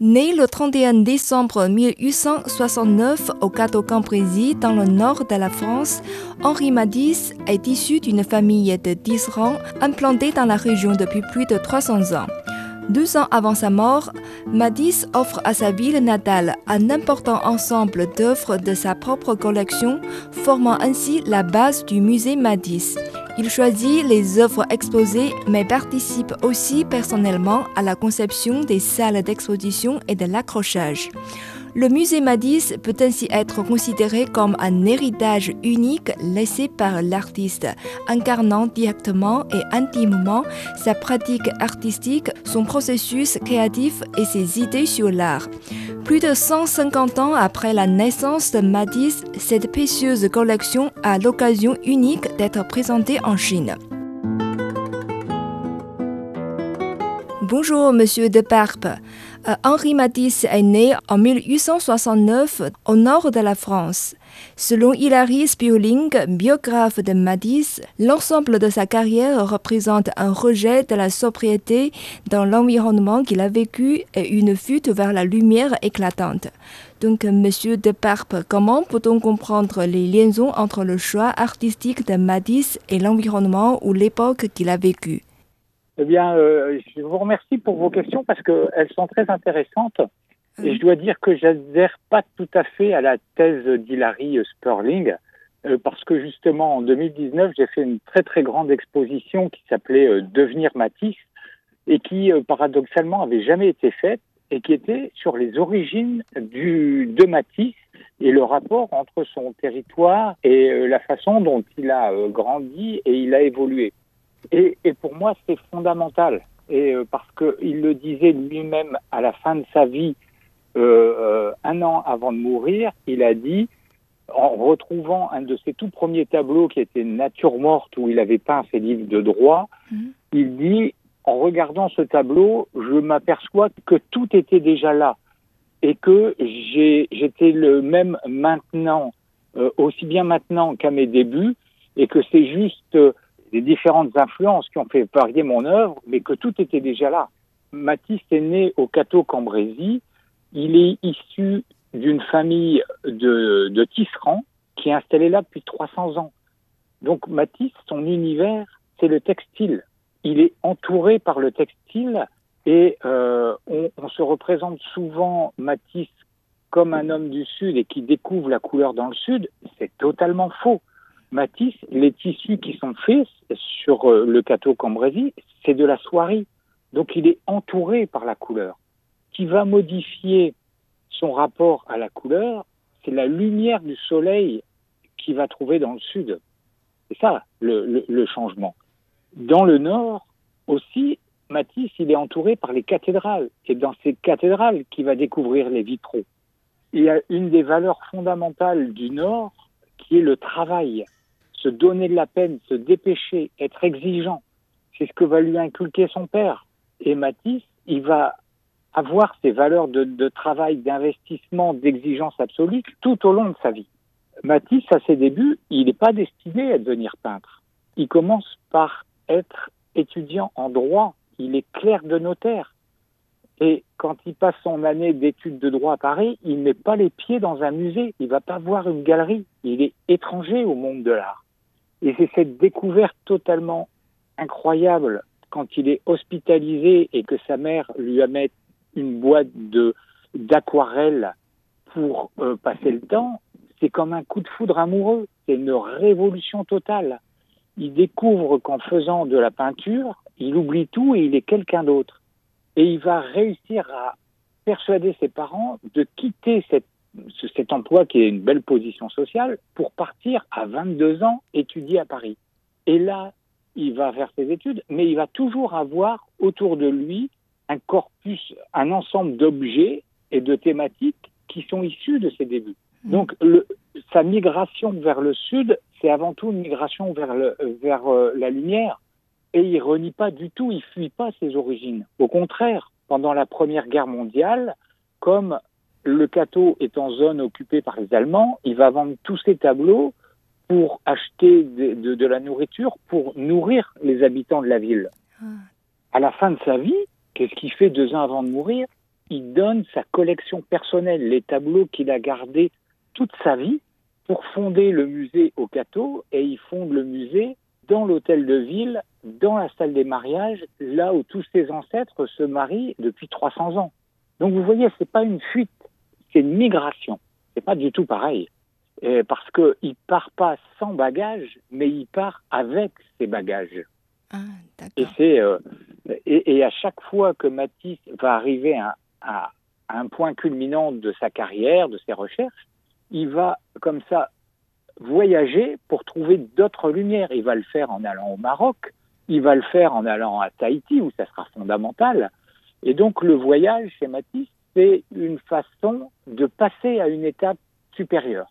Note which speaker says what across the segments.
Speaker 1: Né le 31 décembre 1869 au Cateau-Cambrésis, dans le nord de la France, Henri Matisse est issu d'une famille de tisserands implantée dans la région depuis plus de 300 ans. Deux ans avant sa mort, Matisse offre à sa ville natale un important ensemble d'œuvres de sa propre collection, formant ainsi la base du musée Matisse. Il choisit les œuvres exposées, mais participe aussi personnellement à la conception des salles d'exposition et de l'accrochage. Le musée Matisse peut ainsi être considéré comme un héritage unique laissé par l'artiste, incarnant directement et intimement sa pratique artistique, son processus créatif et ses idées sur l'art. Plus de 150 ans après la naissance de Matisse, cette précieuse collection a l'occasion unique d'être présentée en Chine. Bonjour, monsieur de Parpe. Euh, Henri Matisse est né en 1869 au nord de la France. Selon Hilary Spioling, biographe de Matisse, l'ensemble de sa carrière représente un rejet de la sobriété dans l'environnement qu'il a vécu et une fuite vers la lumière éclatante. Donc, Monsieur de Parpe, comment peut-on comprendre les liaisons entre le choix artistique de Matisse et l'environnement ou l'époque qu'il a vécue
Speaker 2: eh bien, euh, je vous remercie pour vos questions parce qu'elles sont très intéressantes. Et je dois dire que j'adhère pas tout à fait à la thèse d'Hilary Sperling, euh, parce que justement, en 2019, j'ai fait une très très grande exposition qui s'appelait euh, Devenir Matisse, et qui, paradoxalement, avait jamais été faite, et qui était sur les origines du, de Matisse et le rapport entre son territoire et la façon dont il a grandi et il a évolué. Et, et pour moi, c'est fondamental. Et euh, parce qu'il le disait lui-même à la fin de sa vie, euh, euh, un an avant de mourir, il a dit, en retrouvant un de ses tout premiers tableaux qui était Nature morte, où il avait peint ses livres de droit, mhm. il dit, en regardant ce tableau, je m'aperçois que tout était déjà là et que j'étais le même maintenant, euh, aussi bien maintenant qu'à mes débuts, et que c'est juste des différentes influences qui ont fait varier mon œuvre, mais que tout était déjà là. Matisse est né au Cateau Cambrésis. Il est issu d'une famille de, tisserands qui est installée là depuis 300 ans. Donc Matisse, son univers, c'est le textile. Il est entouré par le textile et euh, on, se représente souvent Matisse comme un homme du Sud et qui découvre la couleur dans le Sud. C'est totalement faux. Matisse, les tissus qui sont faits sur euh, le cateau Cambrésis, c'est de la soierie. Donc il est entouré par la couleur. Qui va modifier son rapport à la couleur, c'est la lumière du soleil qu'il va trouver dans le sud. C'est ça le, le, changement. Dans le nord aussi, Matisse, il est entouré par les cathédrales. Et dans ces cathédrales qu'il va découvrir les vitraux. Il y a une des valeurs fondamentales du nord qui est le travail se donner de la peine, se dépêcher, être exigeant. C'est ce que va lui inculquer son père. Et Matisse, il va avoir ces valeurs de, de travail, d'investissement, d'exigence absolue tout au long de sa vie. Matisse, à ses débuts, il n'est pas destiné à devenir peintre. Il commence par être étudiant en droit. Il est clerc de notaire. Et quand il passe son année d'études de droit à Paris, il met pas les pieds dans un musée. Il va pas voir une galerie. Il est étranger au monde de l'art. Et c'est cette découverte totalement incroyable quand il est hospitalisé et que sa mère lui amène une boîte de d'aquarelle pour euh, passer le temps, c'est comme un coup de foudre amoureux, c'est une révolution totale. Il découvre qu'en faisant de la peinture, il oublie tout et il est quelqu'un d'autre. Et il va réussir à persuader ses parents de quitter cette cet emploi qui est une belle position sociale pour partir à 22 ans étudier à Paris. Et là, il va faire ses études, mais il va toujours avoir autour de lui un corpus, un ensemble d'objets et de thématiques qui sont issus de ses débuts. Mmh. Donc, le, sa migration vers le sud, c'est avant tout une migration vers, le, vers euh, la lumière. Et il renie pas du tout, il fuit pas ses origines. Au contraire, pendant la Première Guerre mondiale, comme le Cateau est en zone occupée par les Allemands, il va vendre tous ses tableaux pour acheter de, de, la nourriture pour nourrir les habitants de la ville. Ah. À la fin de sa vie, qu'est-ce qu'il fait deux ans avant de mourir? Il donne sa collection personnelle, les tableaux qu'il a gardés toute sa vie pour fonder le musée au Cateau et il fonde le musée dans l'hôtel de ville, dans la salle des mariages, là où tous ses ancêtres se marient depuis 300 ans. Donc vous voyez, c'est pas une fuite, c'est une migration. C'est pas du tout pareil. Et parce qu'il part pas sans bagages, mais il part avec ses bagages.
Speaker 1: Ah,
Speaker 2: et, c'est, euh, et, et, à chaque fois que Matisse va arriver à, à, à, un point culminant de sa carrière, de ses recherches, il va comme ça voyager pour trouver d'autres lumières. Il va le faire en allant au Maroc, il va le faire en allant à Tahiti, où ça sera fondamental. Et donc le voyage chez Matisse, c'est une façon de passer à une étape supérieure.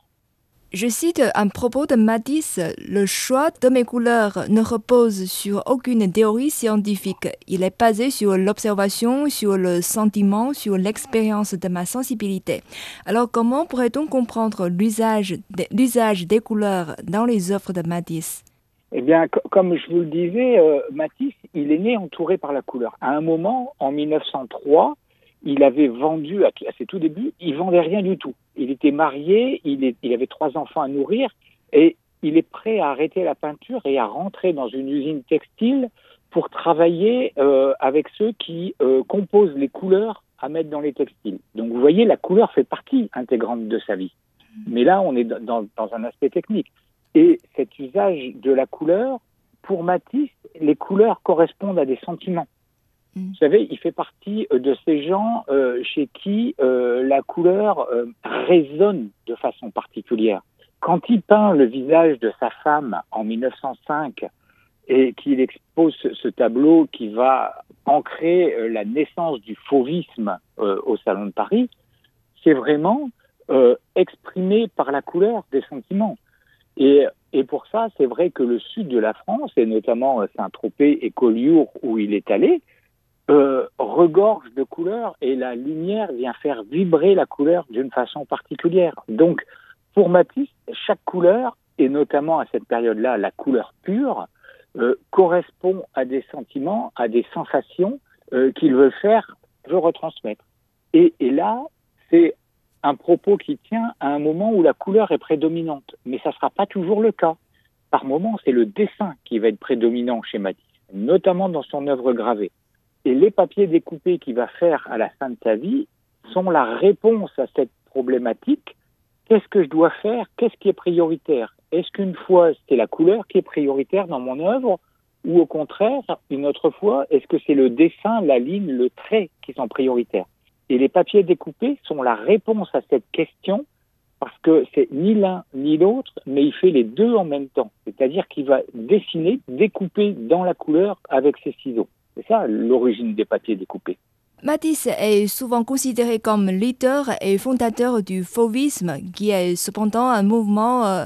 Speaker 1: Je cite un propos de Matisse, le choix de mes couleurs ne repose sur aucune théorie scientifique. Il est basé sur l'observation, sur le sentiment, sur l'expérience de ma sensibilité. Alors comment pourrait-on comprendre l'usage des couleurs dans les œuvres de Matisse?
Speaker 2: Eh bien, comme je vous le disais, euh, Matisse, il est né entouré par la couleur. À un moment, en 1903, il avait vendu à, ses tout débuts, il vendait rien du tout. Il était marié, il, il, avait trois enfants à nourrir et il est prêt à arrêter la peinture et à rentrer dans une usine textile pour travailler euh, avec ceux qui euh, composent les couleurs à mettre dans les textiles. Donc vous voyez, la couleur fait partie intégrante de sa vie. Mais là, on est dans, dans un aspect technique. Et cet usage de la couleur, pour Matisse, les couleurs correspondent à des sentiments. Mm. Vous savez, il fait partie euh, de ces gens euh, chez qui euh, la couleur résonne de façon particulière. Quand il peint le visage de sa femme en 1905 et qu'il expose ce, tableau qui va ancrer la naissance du fauvisme au Salon de Paris, c'est vraiment exprimé par la couleur des sentiments. Et, et pour ça, c'est vrai que le sud de la France, et notamment Saint-Tropez et Collioure, où il est allé, euh, regorge de couleurs et la lumière vient faire vibrer la couleur d'une façon particulière. Donc, pour Matisse, chaque couleur, et notamment à cette période-là, la couleur pure, euh, correspond à des sentiments, à des sensations euh, qu'il veut faire, veut retransmettre. Et, et là, c'est un propos qui tient à un moment où la couleur est prédominante, mais ça ne sera pas toujours le cas. Par moment, c'est le dessin qui va être prédominant chez Matisse, notamment dans son œuvre gravée. Et les papiers découpés qu'il va faire à la fin de sa vie sont la réponse à cette problématique. Qu'est-ce que je dois faire? Qu'est-ce qui est prioritaire? Est-ce qu'une fois c'est la couleur qui est prioritaire dans mon œuvre? Ou au contraire, une autre fois, est-ce que c'est le dessin, la ligne, le trait qui sont prioritaires? Et les papiers découpés sont la réponse à cette question parce que c'est ni l'un ni l'autre, mais il fait les deux en même temps. C'est-à-dire qu'il va dessiner, découper dans la couleur avec ses ciseaux. C'est ça l'origine des papiers découpés.
Speaker 1: Matisse est souvent considéré comme leader et fondateur du fauvisme, qui est cependant un mouvement euh,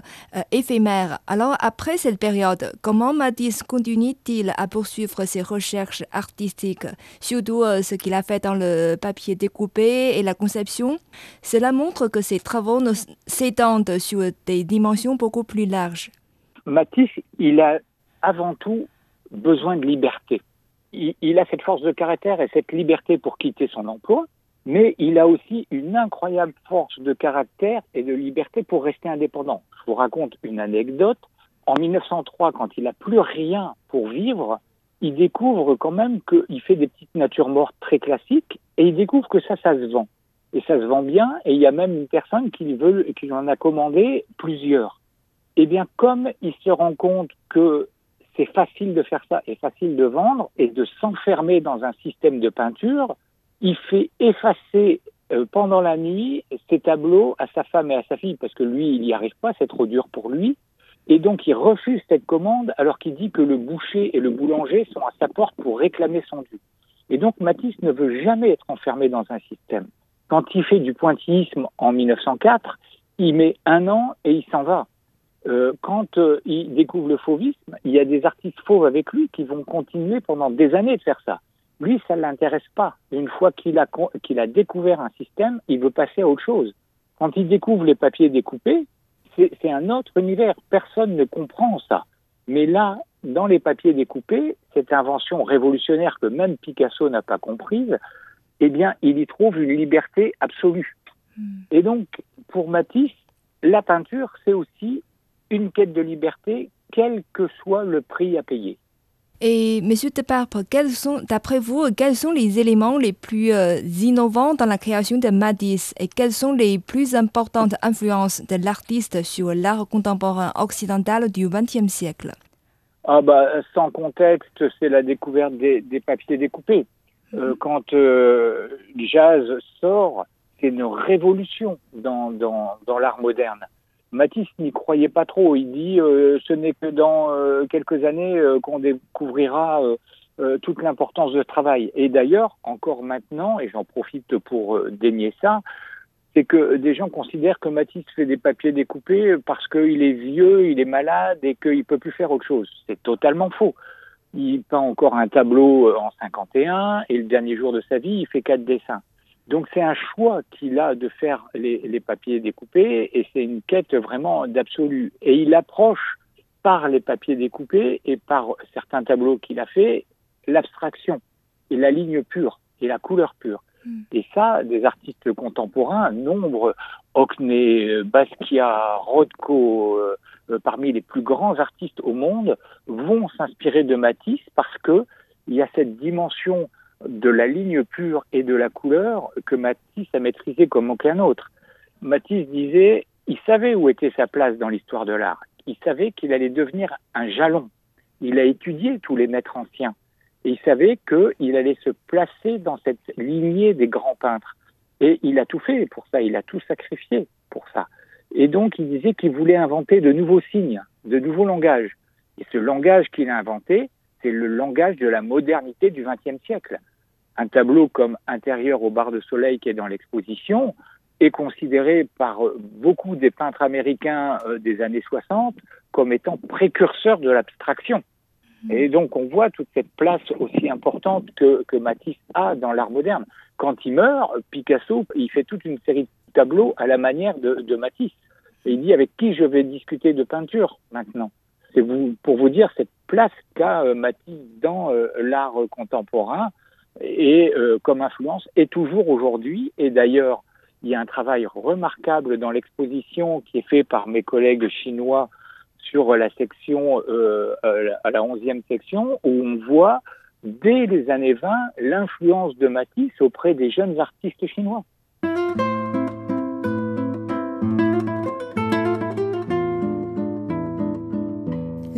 Speaker 1: éphémère. Alors, après cette période, comment Matisse continue-t-il à poursuivre ses recherches artistiques, surtout euh, ce qu'il a fait dans le papier découpé et la conception? Cela montre que ses travaux s'étendent sur des dimensions beaucoup plus larges.
Speaker 2: Matisse, il a avant tout besoin de liberté il, a cette force de caractère et cette liberté pour quitter son emploi, mais il a aussi une incroyable force de caractère et de liberté pour rester indépendant. Je vous raconte une anecdote. En 1903, quand il n'a plus rien pour vivre, il découvre quand même qu'il fait des petites natures mortes très classiques et il découvre que ça, ça se vend. Et ça se vend bien et il y a même une personne qui, veut, qui en a commandé plusieurs. Eh bien, comme il se rend compte que c'est facile de faire ça et facile de vendre et de s'enfermer dans un système de peinture. Il fait effacer euh, pendant la nuit ses tableaux à sa femme et à sa fille parce que lui, il n'y arrive pas, c'est trop dur pour lui. Et donc, il refuse cette commande alors qu'il dit que le boucher et le boulanger sont à sa porte pour réclamer son dû. Et donc, Matisse ne veut jamais être enfermé dans un système. Quand il fait du pointillisme en 1904, il met un an et il s'en va euh, quand euh, il découvre le fauvisme, il y a des artistes fauves avec lui qui vont continuer pendant des années de faire ça. Lui, ça ne l'intéresse pas. Une fois qu'il a, qu'il a découvert un système, il veut passer à autre chose. Quand il découvre les papiers découpés, c'est un autre univers. Personne ne comprend ça. Mais là, dans les papiers découpés, cette invention révolutionnaire que même Picasso n'a pas comprise, eh bien, il y trouve une liberté absolue. Hmm. Et donc, pour Matisse, la peinture, c'est aussi une quête de liberté, quel que soit le prix à payer.
Speaker 1: Et Monsieur Deparpe, quels sont, d'après vous, quels sont les éléments les plus euh, innovants dans la création de Matisse et quelles sont les plus importantes influences de l'artiste sur l'art contemporain occidental du XXe siècle?
Speaker 2: Ah bah, Sans contexte, c'est la découverte des, papiers découpés. Euh, quand euh, jazz sort, c'est une révolution dans, dans, dans l'art moderne. Matisse n'y croyait pas trop. Il dit euh, ce n'est que dans euh, quelques années euh, qu'on découvrira toute l'importance de travail. Et d'ailleurs, encore maintenant, et j'en profite pour dénier ça, c'est que des gens considèrent que Matisse fait des papiers découpés parce qu'il est vieux, il est malade et qu'il peut plus faire autre chose. C'est totalement faux. Il peint encore un tableau en 51 et le dernier jour de sa vie, il fait quatre dessins. Donc c'est un choix qu'il a de faire les, papiers découpés et c'est une quête vraiment d'absolu. Et il approche par les papiers découpés et par certains tableaux qu'il a fait l'abstraction et la ligne pure et la couleur pure. Hmm. Et ça, des artistes contemporains, nombre, Hockney, Basquiat, Rothko, euh, parmi les plus grands artistes au monde, vont s'inspirer de Matisse parce que il y a cette dimension de la ligne pure et de la couleur que Matisse a maîtrisé comme aucun autre. Matisse disait, il savait où était sa place dans l'histoire de l'art. Il savait qu'il allait devenir un jalon. Il a étudié tous les maîtres anciens. Et il savait qu'il allait se placer dans cette lignée des grands peintres. Et il a tout fait pour ça, il a tout sacrifié pour ça. Et donc il disait qu'il voulait inventer de nouveaux signes, de nouveaux langages. Et ce langage qu'il a inventé, c'est le langage de la modernité du XXe siècle un tableau comme Intérieur au bar de soleil qui est dans l'exposition est considéré par beaucoup des peintres américains euh, des années 60 comme étant précurseur de l'abstraction. Mmh. Et donc on voit toute cette place aussi importante que, que Matisse a dans l'art moderne. Quand il meurt, Picasso, il fait toute une série de tableaux à la manière de, de Matisse. Et il dit avec qui je vais discuter de peinture maintenant? C'est vous, pour vous dire cette place qu'a euh, Matisse dans euh, l'art contemporain et euh, comme influence est toujours aujourd'hui. Et d'ailleurs, il y a un travail remarquable dans l'exposition qui est fait par mes collègues chinois sur la section, euh, à la onzième section, où on voit dès les années 20 l'influence de Matisse auprès des jeunes artistes chinois.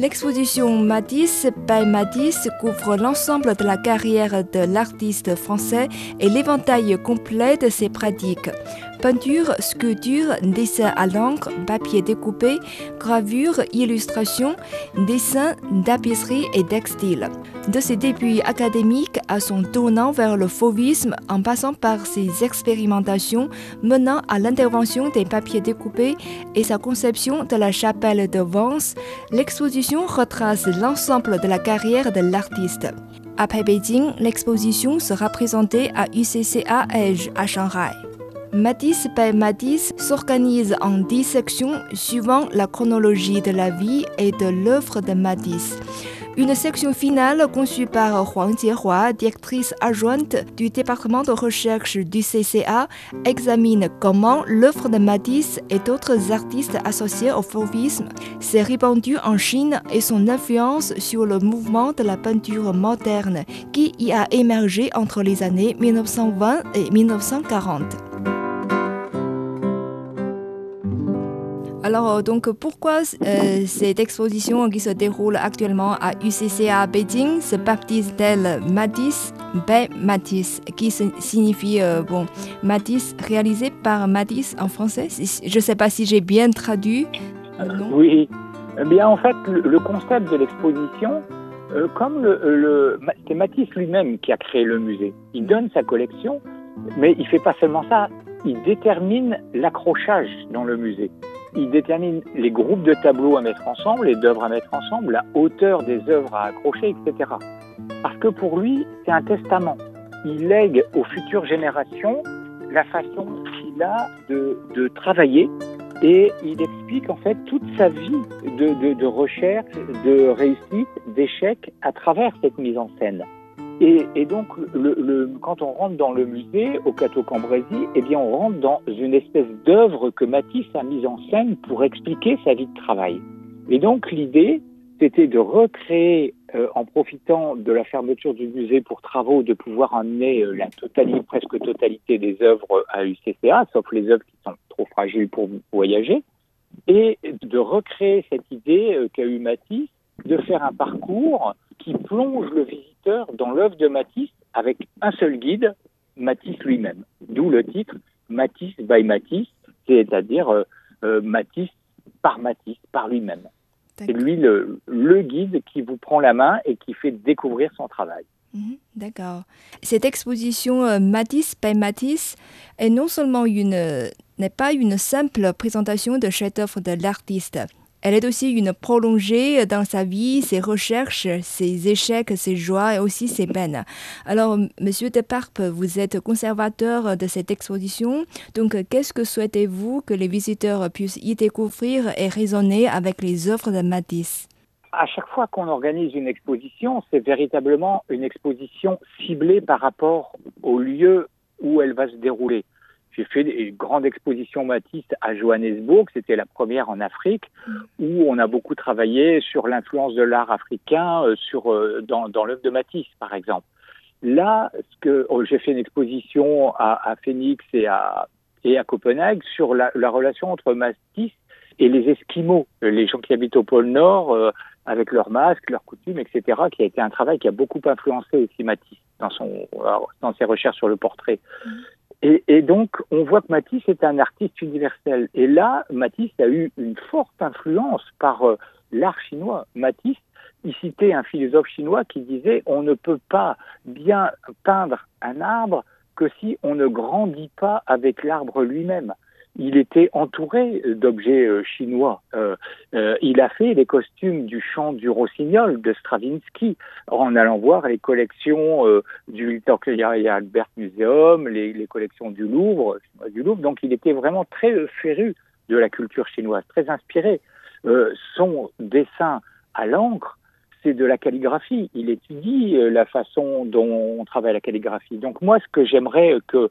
Speaker 1: L'exposition Matisse by Matisse couvre l'ensemble de la carrière de l'artiste français et l'éventail complet de ses pratiques peinture, sculpture, dessin à l'encre, papier découpé, gravure, illustration, dessin, tapisserie et textile. De ses débuts académiques à son tournant vers le fauvisme en passant par ses expérimentations menant à l'intervention des papiers découpés et sa conception de la chapelle de Vence, l'exposition retrace l'ensemble de la carrière de l'artiste. Après Beijing, l'exposition sera présentée à UCCA Edge à Shanghai. Matisse by Matisse s'organise en dix sections suivant la chronologie de la vie et de l'œuvre de Matisse. Une section finale conçue par Huang Jiehua, directrice adjointe du département de recherche du CCA, examine comment l'œuvre de Matisse et d'autres artistes associés au fauvisme s'est répandue en Chine et son influence sur le mouvement de la peinture moderne qui y a émergé entre les années 1920 et 1940. Alors, euh, donc, pourquoi euh, cette exposition qui se déroule actuellement à UCCA Beijing se baptise-t-elle Matisse B. Matisse, qui signifie, euh, bon, Matisse réalisé par Matisse en français? Je ne sais pas si j'ai bien traduit.
Speaker 2: Oui. Eh bien, en fait, le, concept de l'exposition, comme le, c'est Matisse lui-même qui a créé le musée. Il donne sa collection, mais il fait pas seulement ça. Il détermine l'accrochage dans le musée il détermine les groupes de tableaux à mettre ensemble, les d'œuvres à mettre ensemble, la hauteur des œuvres à accrocher, etc. Parce que pour lui, c'est un testament. Il lègue aux futures générations la façon qu'il a de, travailler et il explique en fait toute sa vie de, de recherche, de réussite, d'échec à travers cette mise en scène. Et, donc, le, quand on rentre dans le musée au Cateau Cambrésis, eh bien, on rentre dans une espèce d'œuvre que Matisse a mise en scène pour expliquer sa vie de travail. Et donc, l'idée, c'était de recréer, euh, en profitant de la fermeture du musée pour travaux, de pouvoir amener euh, la totalité, presque totalité des œuvres à UCCA, sauf les œuvres qui sont trop fragiles pour voyager, et de recréer cette idée euh, qu'a eu Matisse de faire un parcours qui plonge le visiteur dans l'œuvre de Matisse avec un seul guide, Matisse lui-même. D'où le titre Matisse by Matisse, c'est-à-dire euh, euh, Matisse par Matisse, par lui-même. C'est lui le, le, guide qui vous prend la main et qui fait découvrir son travail.
Speaker 1: Mhm, d'accord. Cette exposition euh, Matisse by Matisse est non seulement une n'est pas une simple présentation de chef-d'œuvre de l'artiste, elle est aussi une prolongée dans sa vie, ses recherches, ses échecs, ses joies et aussi ses peines. Alors, Monsieur Deparpe, vous êtes conservateur de cette exposition. Donc, qu'est-ce que souhaitez-vous que les visiteurs puissent y découvrir et raisonner avec les œuvres de Matisse?
Speaker 2: À chaque fois qu'on organise une exposition, c'est véritablement une exposition ciblée par rapport au lieu où elle va se dérouler. J'ai fait une grande exposition Matisse à Johannesburg, c'était la première en Afrique, où on a beaucoup travaillé sur l'influence de l'art africain euh, sur, euh, dans, dans l'œuvre de Matisse, par exemple. Là, ce que oh, j'ai fait une exposition à, à, Phoenix et à, et à Copenhague sur la, la, relation entre Matisse et les Esquimaux, les gens qui habitent au pôle Nord, euh, avec leurs masques, leurs coutumes, etc., qui a été un travail qui a beaucoup influencé aussi Matisse dans, son, dans ses recherches sur le portrait. Et, donc, on voit que Matisse est un artiste universel. Et là, Matisse a eu une forte influence par euh, l'art chinois. Matisse, il citait un philosophe chinois qui disait on ne peut pas bien peindre un arbre que si on ne grandit pas avec l'arbre lui-même il était entouré d'objets euh, chinois. Euh, euh, il a fait les costumes du chant du rossignol de Stravinsky en allant voir les collections du Victoria Albert Museum, les, les, collections du Louvre, du Louvre. Donc il était vraiment très féru de la culture chinoise, très inspiré. son dessin à l'encre, c'est de la calligraphie. Il étudie la façon dont on travaille la calligraphie. Donc moi, ce que j'aimerais que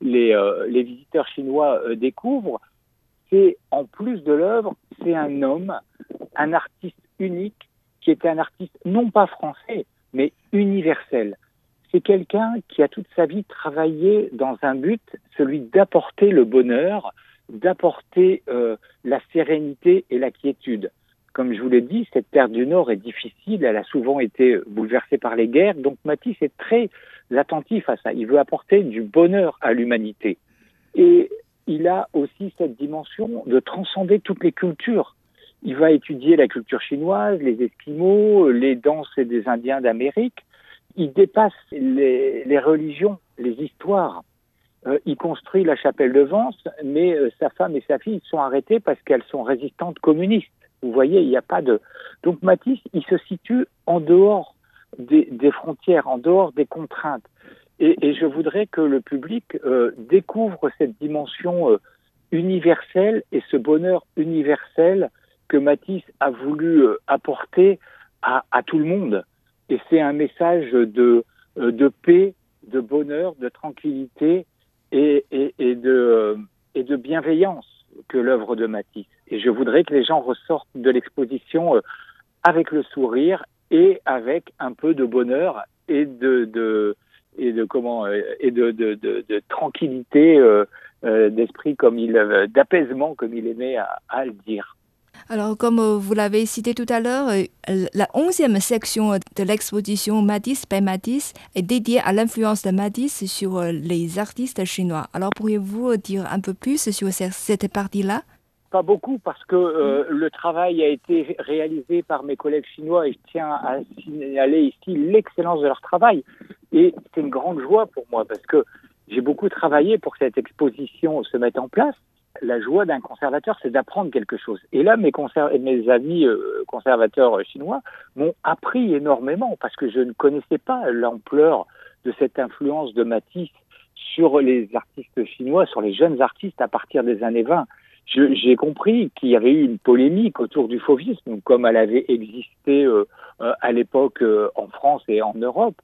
Speaker 2: les, euh, les visiteurs chinois euh, découvrent, c'est en plus de l'œuvre, c'est un homme, un artiste unique, qui était un artiste non pas français, mais universel. C'est quelqu'un qui a toute sa vie travaillé dans un but, celui d'apporter le bonheur, d'apporter euh, la sérénité et la quiétude. Comme je vous l'ai dit, cette terre du Nord est difficile, elle a souvent été bouleversée par les guerres, donc Matisse est très attentif à ça. Il veut apporter du bonheur à l'humanité. Et il a aussi cette dimension de transcender toutes les cultures. Il va étudier la culture chinoise, les Esquimaux, les danses des Indiens d'Amérique. Il dépasse les, religions, les histoires. Euh, il construit la chapelle de Vence, mais euh, sa femme et sa fille sont arrêtées parce qu'elles sont résistantes communistes. Vous voyez, il n'y a pas de. Donc Matisse, il se situe en dehors des, frontières, en dehors des contraintes. Et, je voudrais que le public euh, découvre cette dimension euh, universelle et ce bonheur universel que Matisse a voulu euh, apporter à, tout le monde. Et c'est un message de, de paix, de bonheur, de tranquillité et, et de, et de bienveillance que l'œuvre de Matisse. Et je voudrais que les gens ressortent de l'exposition avec le sourire et avec un peu de bonheur et de, de et de comment euh, et de, de, tranquillité euh, euh, d'esprit comme il d'apaisement comme il aimait à, à, le dire.
Speaker 1: Alors, comme vous l'avez cité tout à l'heure, la onzième section de l'exposition Matisse by Matisse est dédiée à l'influence de Matisse sur les artistes chinois. Alors, pourriez-vous dire un peu plus sur cette partie-là?
Speaker 2: Pas beaucoup parce que euh, le travail a été réalisé par mes collègues chinois et je tiens à signaler ici l'excellence de leur travail. Et c'est une grande joie pour moi parce que j'ai beaucoup travaillé pour que cette exposition se mette en place. La joie d'un conservateur, c'est d'apprendre quelque chose. Et là, mes, mes amis euh, conservateurs chinois m'ont appris énormément parce que je ne connaissais pas l'ampleur de cette influence de Matisse sur les artistes chinois, sur les jeunes artistes à partir des années 20 j'ai compris qu'il y avait eu une polémique autour du fauvisme, comme elle avait existé euh, euh, à l'époque euh, en France et en Europe.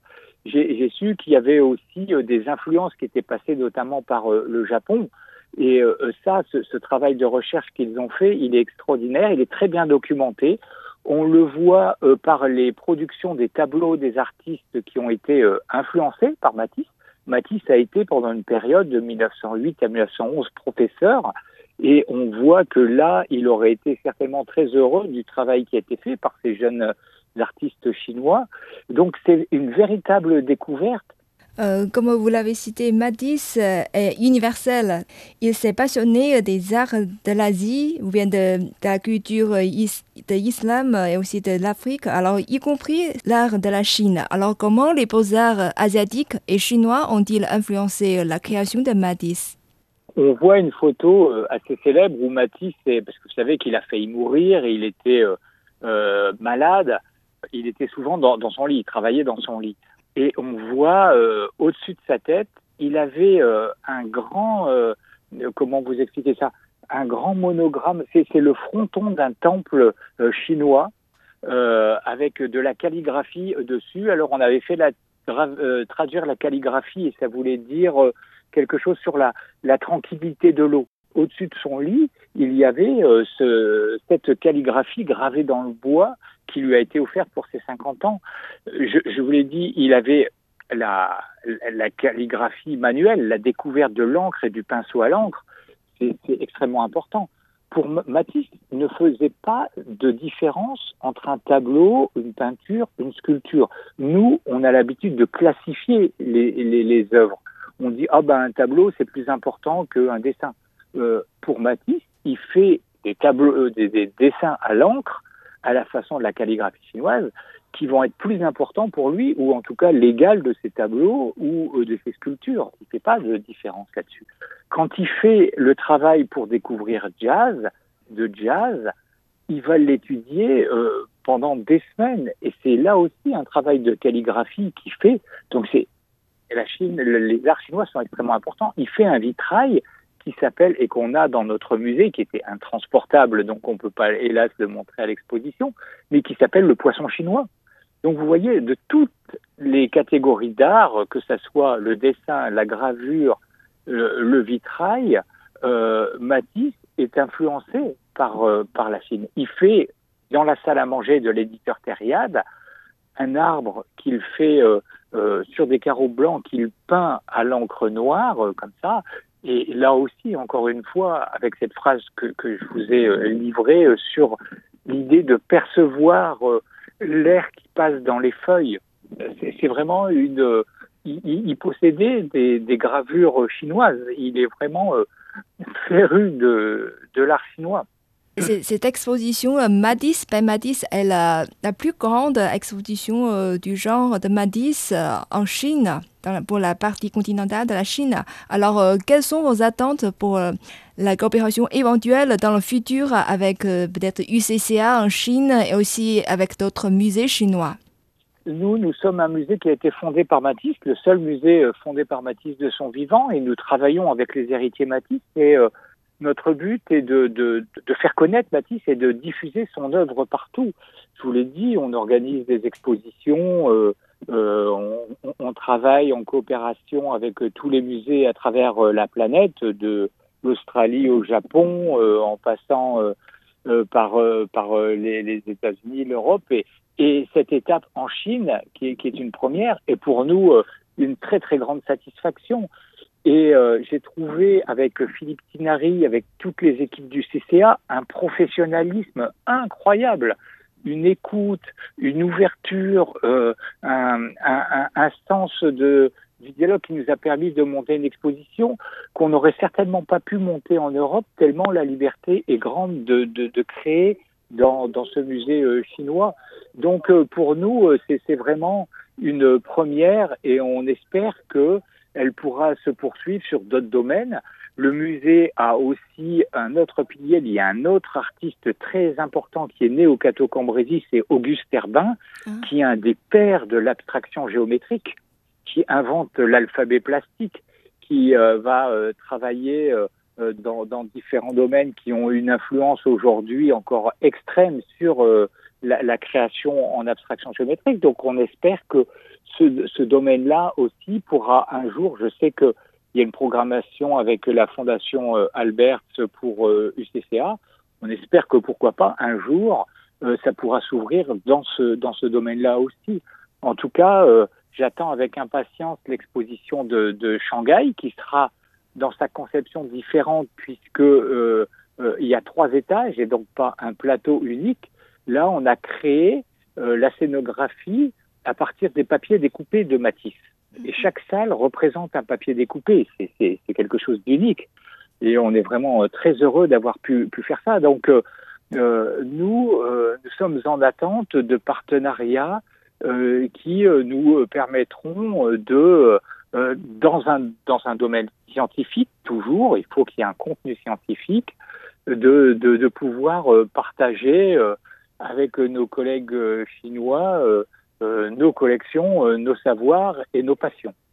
Speaker 2: j'ai su qu'il y avait aussi des influences qui étaient passées notamment par le Japon. Et ça, ce, ce, travail de recherche qu'ils ont fait, il est extraordinaire, il est très bien documenté. On le voit par les productions des tableaux des artistes qui ont été influencés par Matisse. Matisse a été pendant une période de 1908 à 1911 professeur et on voit que là, il aurait été certainement très heureux du travail qui a été fait par ces jeunes artistes chinois. Donc c'est une véritable découverte.
Speaker 1: Euh, comme vous l'avez cité, Matisse est universel. Il s'est passionné des arts de l'Asie ou bien de, la culture de l'islam et aussi de l'Afrique, alors y compris l'art de la Chine. Alors comment les beaux-arts asiatiques et chinois ont-ils influencé la création de Matisse?
Speaker 2: On voit une photo euh, assez célèbre où Matisse, parce que vous savez qu'il a failli mourir, et il était euh, euh, malade, il était souvent dans, son lit, il travaillait dans son lit. Et on voit au-dessus de sa tête, il avait un grand, comment vous expliquer ça, un grand monogramme, c'est le fronton d'un temple chinois avec de la calligraphie dessus. Alors on avait fait la, traduire la calligraphie et ça voulait dire quelque chose sur la, tranquillité de l'eau. Au-dessus de son lit, il y avait euh, ce, cette calligraphie gravée dans le bois qui lui a été offerte pour ses 50 ans. Je, vous l'ai dit, il avait la, calligraphie manuelle, la découverte de l'encre et du pinceau à l'encre. C'est extrêmement important. Pour Matisse, ne faisait pas de différence entre un tableau, une peinture, une sculpture. Nous, on a l'habitude de classifier les œuvres on dit ah ben un tableau c'est plus important qu'un dessin. Euh, pour Matisse, il fait des tableaux, euh, des, dessins à l'encre à la façon de la calligraphie chinoise qui vont être plus importants pour lui ou en tout cas l'égal de ses tableaux ou euh, de ses sculptures. Il fait pas de différence là-dessus. Quand il fait le travail pour découvrir jazz, de jazz, il va l'étudier pendant des semaines et c'est là aussi un travail de calligraphie qu'il fait. Donc c'est la Chine, les arts chinois sont extrêmement importants. Il fait un vitrail qui s'appelle et qu'on a dans notre musée, qui était intransportable, donc on ne peut pas hélas le montrer à l'exposition, mais qui s'appelle le poisson chinois. Donc vous voyez, de toutes les catégories d'art, que ce soit le dessin, la gravure, le, vitrail, euh, Matisse est influencé par, euh, par la Chine. Il fait, dans la salle à manger de l'éditeur Thériade, un arbre qu'il fait euh, euh, sur des carreaux blancs qu'il peint à l'encre noire, euh, comme ça. Et là aussi, encore une fois, avec cette phrase que, que je vous ai livrée sur l'idée de percevoir l'air qui passe dans les feuilles. C'est vraiment une. Il, il possédait des, des, gravures chinoises. Il est vraiment féru de, de l'art chinois.
Speaker 1: Cette exposition euh, Matisse by Matisse est la, plus grande exposition euh, du genre de Matisse euh, en Chine, pour la partie continentale de la Chine. Alors, quelles sont vos attentes pour la coopération éventuelle dans le futur avec peut-être UCCA en Chine et aussi avec d'autres musées chinois?
Speaker 2: Nous, nous sommes un musée qui a été fondé par Matisse, le seul musée fondé par Matisse de son vivant, et nous travaillons avec les héritiers Matisse. Et notre but est de, faire connaître Matisse et de diffuser son œuvre partout. Je vous l'ai dit, on organise des expositions, euh, euh, on, travaille en coopération avec tous les musées à travers euh, la planète, de l'Australie au Japon, euh, en passant euh, par, les États-Unis, l'Europe. Et, et, cette étape en Chine, qui est, qui est une première, est pour nous une très très grande satisfaction. Et euh, j'ai trouvé avec Philippe Tinari, avec toutes les équipes du CCA, un professionnalisme incroyable, une écoute, une ouverture, euh, un, un, un, sens de, du dialogue qui nous a permis de monter une exposition qu'on n'aurait certainement pas pu monter en Europe tellement la liberté est grande de, de, de créer dans, dans, ce musée euh, chinois. Donc euh, pour nous, euh, c'est vraiment une première et on espère que elle pourra se poursuivre sur d'autres domaines. Le musée a aussi un autre pilier, il y a un autre artiste très important qui est né au Cateau Cambrésis, c'est Auguste Herbin, ah. qui est un des pères de l'abstraction géométrique, qui invente l'alphabet plastique, qui euh, va euh, travailler dans, dans, différents domaines qui ont une influence aujourd'hui encore extrême sur la, création en abstraction géométrique. Donc on espère que ce, domaine-là aussi pourra un jour, je sais qu'il y a une programmation avec la Fondation Albert pour UCCA, on espère que pourquoi pas un jour euh, ça pourra s'ouvrir dans ce, dans ce domaine-là aussi. En tout cas, euh, j'attends avec impatience l'exposition de, de, Shanghai qui sera dans sa conception différente puisque euh, il y a trois étages et donc pas un plateau unique. Là, on a créé la scénographie à partir des papiers découpés de Matisse. Et chaque salle représente un papier découpé. C'est quelque chose d'unique. Et on est vraiment très heureux d'avoir pu, pu, faire ça. Donc, euh, nous, euh, nous sommes en attente de partenariats euh, qui nous permettront de, dans, un, dans un domaine scientifique, toujours, il faut qu'il y ait un contenu scientifique, de, de, de pouvoir partager avec nos collègues chinois nos collections, nos savoirs et nos passions.